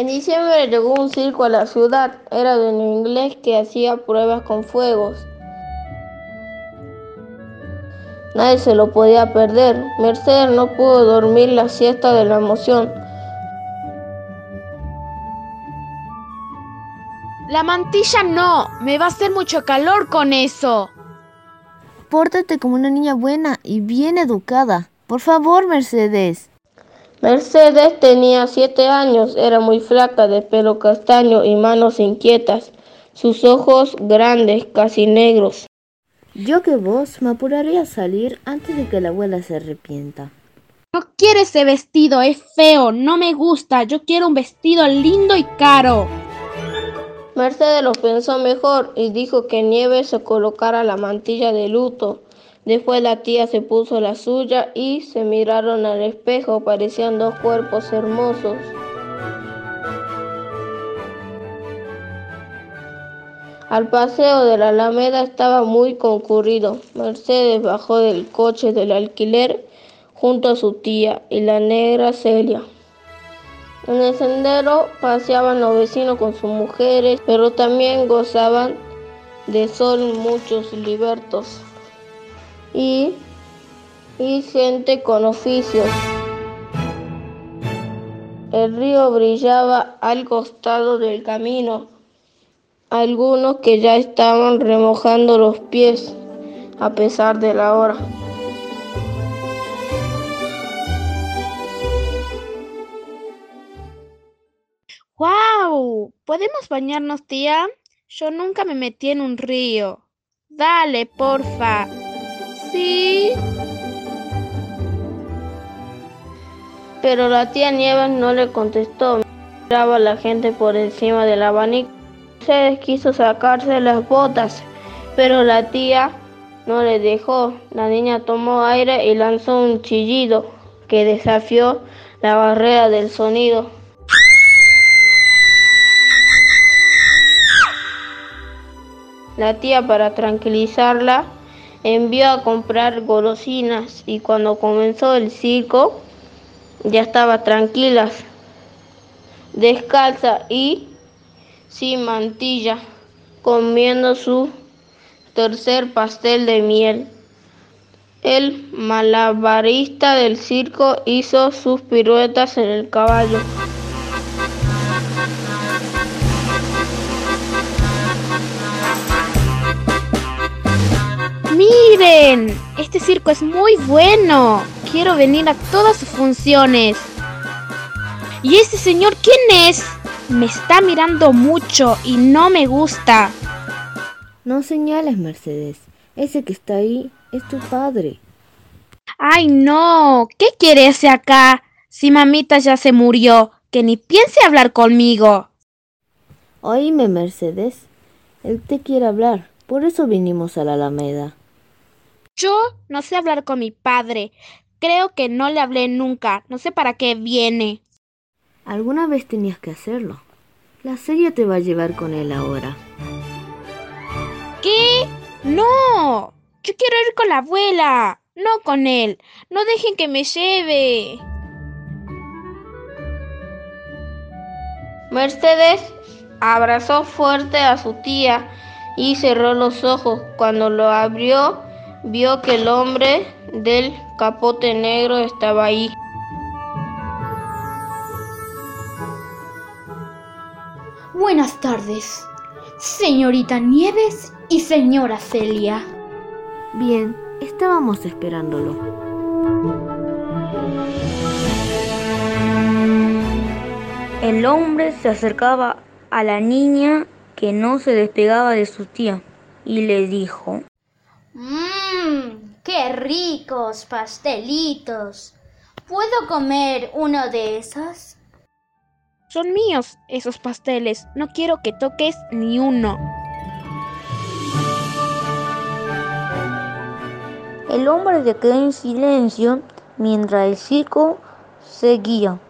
En diciembre llegó un circo a la ciudad. Era de un inglés que hacía pruebas con fuegos. Nadie se lo podía perder. Mercedes no pudo dormir la siesta de la emoción. La mantilla no, me va a hacer mucho calor con eso. Pórtate como una niña buena y bien educada. Por favor, Mercedes. Mercedes tenía siete años, era muy flaca, de pelo castaño y manos inquietas, sus ojos grandes, casi negros. Yo que vos me apuraría a salir antes de que la abuela se arrepienta. No quiero ese vestido, es feo, no me gusta. Yo quiero un vestido lindo y caro. Mercedes lo pensó mejor y dijo que Nieves se colocara la mantilla de luto. Después la tía se puso la suya y se miraron al espejo, parecían dos cuerpos hermosos. Al paseo de la Alameda estaba muy concurrido. Mercedes bajó del coche del alquiler junto a su tía y la negra Celia. En el sendero paseaban los vecinos con sus mujeres, pero también gozaban de sol muchos libertos y, y gente con oficios. El río brillaba al costado del camino algunos que ya estaban remojando los pies a pesar de la hora. ¡Wow! ¿Podemos bañarnos, tía? Yo nunca me metí en un río. Dale, porfa. Sí. Pero la tía Nieves no le contestó. Miraba a la gente por encima del abanico. Mercedes quiso sacarse las botas, pero la tía no le dejó. La niña tomó aire y lanzó un chillido que desafió la barrera del sonido. La tía, para tranquilizarla, envió a comprar golosinas y cuando comenzó el circo ya estaba tranquila, descalza y sin mantilla, comiendo su tercer pastel de miel. El malabarista del circo hizo sus piruetas en el caballo. Miren, este circo es muy bueno. Quiero venir a todas sus funciones. ¿Y ese señor quién es? Me está mirando mucho y no me gusta. No señales, Mercedes. Ese que está ahí es tu padre. Ay, no. ¿Qué quiere ese acá? Si mamita ya se murió, que ni piense hablar conmigo. Oíme, Mercedes. Él te quiere hablar. Por eso vinimos a la Alameda. Yo no sé hablar con mi padre. Creo que no le hablé nunca. No sé para qué viene. Alguna vez tenías que hacerlo. La serie te va a llevar con él ahora. ¿Qué? No. Yo quiero ir con la abuela, no con él. No dejen que me lleve. Mercedes abrazó fuerte a su tía y cerró los ojos. Cuando lo abrió, vio que el hombre del capote negro estaba ahí. Buenas tardes, señorita Nieves y señora Celia. Bien, estábamos esperándolo. El hombre se acercaba a la niña que no se despegaba de su tía y le dijo, Mmm, qué ricos pastelitos. ¿Puedo comer uno de esos? Son míos esos pasteles. No quiero que toques ni uno. El hombre se quedó en silencio mientras el circo seguía.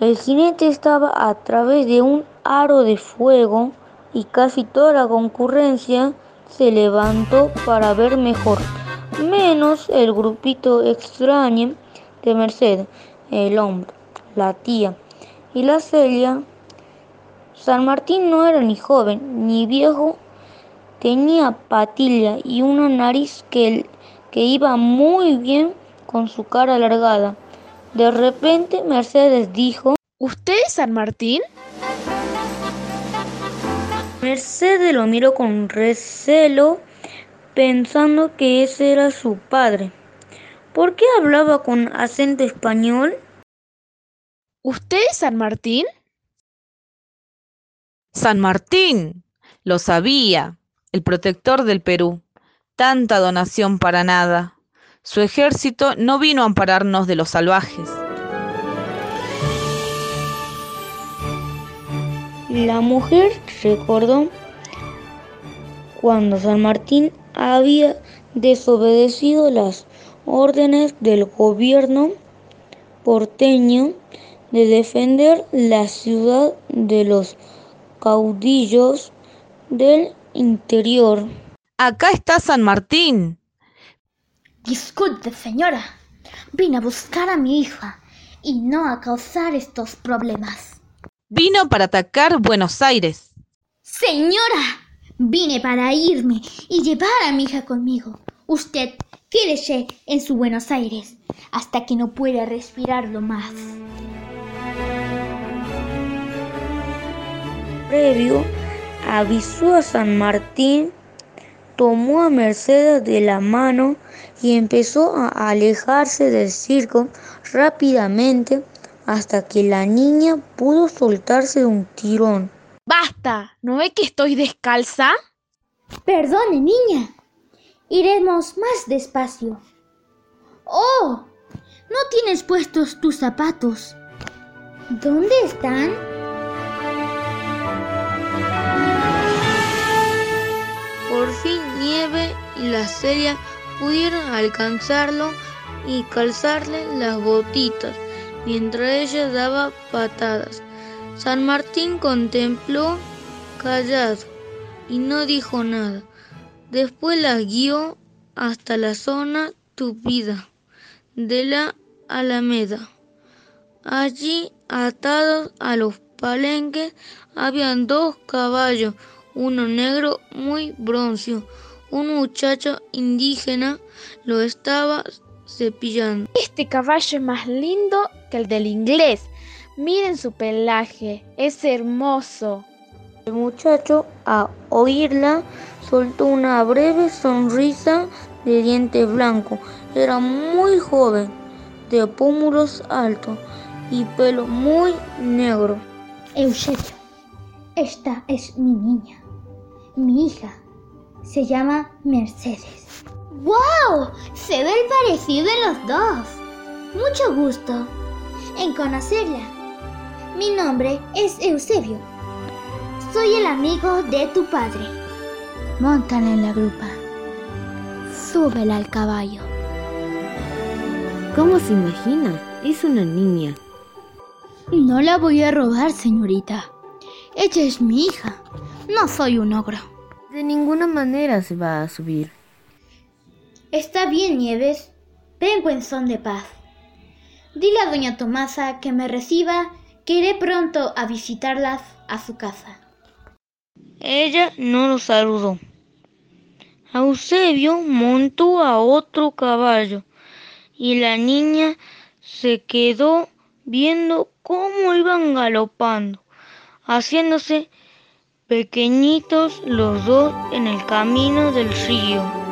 El jinete estaba a través de un aro de fuego y casi toda la concurrencia se levantó para ver mejor, menos el grupito extraño de Mercedes, el hombre, la tía y la Celia San Martín no era ni joven ni viejo, tenía patilla y una nariz que, que iba muy bien con su cara alargada. De repente Mercedes dijo, ¿Usted es San Martín? Mercedes lo miró con recelo, pensando que ese era su padre. ¿Por qué hablaba con acento español? ¿Usted es San Martín? San Martín, lo sabía, el protector del Perú. Tanta donación para nada. Su ejército no vino a ampararnos de los salvajes. La mujer recordó cuando San Martín había desobedecido las órdenes del gobierno porteño de defender la ciudad de los caudillos del interior. Acá está San Martín. Disculpe, señora. Vine a buscar a mi hija y no a causar estos problemas. Vino para atacar Buenos Aires. Señora, vine para irme y llevar a mi hija conmigo. Usted quédese en su Buenos Aires hasta que no pueda respirarlo más. Previo avisó a San Martín, tomó a Mercedes de la mano y empezó a alejarse del circo rápidamente hasta que la niña pudo soltarse de un tirón. ¡Basta! ¿No ve que estoy descalza? Perdone, niña. Iremos más despacio. ¡Oh! No tienes puestos tus zapatos. ¿Dónde están? Por fin Nieve y la Celia pudieron alcanzarlo y calzarle las botitas mientras ella daba patadas. San Martín contempló callado y no dijo nada. Después la guió hasta la zona tupida de la Alameda. Allí, atados a los palenques, habían dos caballos, uno negro muy broncio. Un muchacho indígena lo estaba cepillando. Este caballo es más lindo que el del inglés. Miren su pelaje, es hermoso. El muchacho, a oírla, soltó una breve sonrisa de diente blanco. Era muy joven, de pómulos altos y pelo muy negro. Eusebio, esta es mi niña, mi hija. Se llama Mercedes. ¡Wow! Se ve el parecido en los dos. Mucho gusto en conocerla. Mi nombre es Eusebio. Soy el amigo de tu padre. Móntala en la grupa. Súbela al caballo. ¿Cómo se imagina? Es una niña. No la voy a robar, señorita. Ella es mi hija. No soy un ogro. De ninguna manera se va a subir. Está bien, Nieves. Vengo en son de paz. Dile a doña Tomasa que me reciba, que iré pronto a visitarlas a su casa. Ella no lo saludó. Eusebio montó a otro caballo y la niña se quedó viendo cómo iban galopando, haciéndose pequeñitos los dos en el camino del río.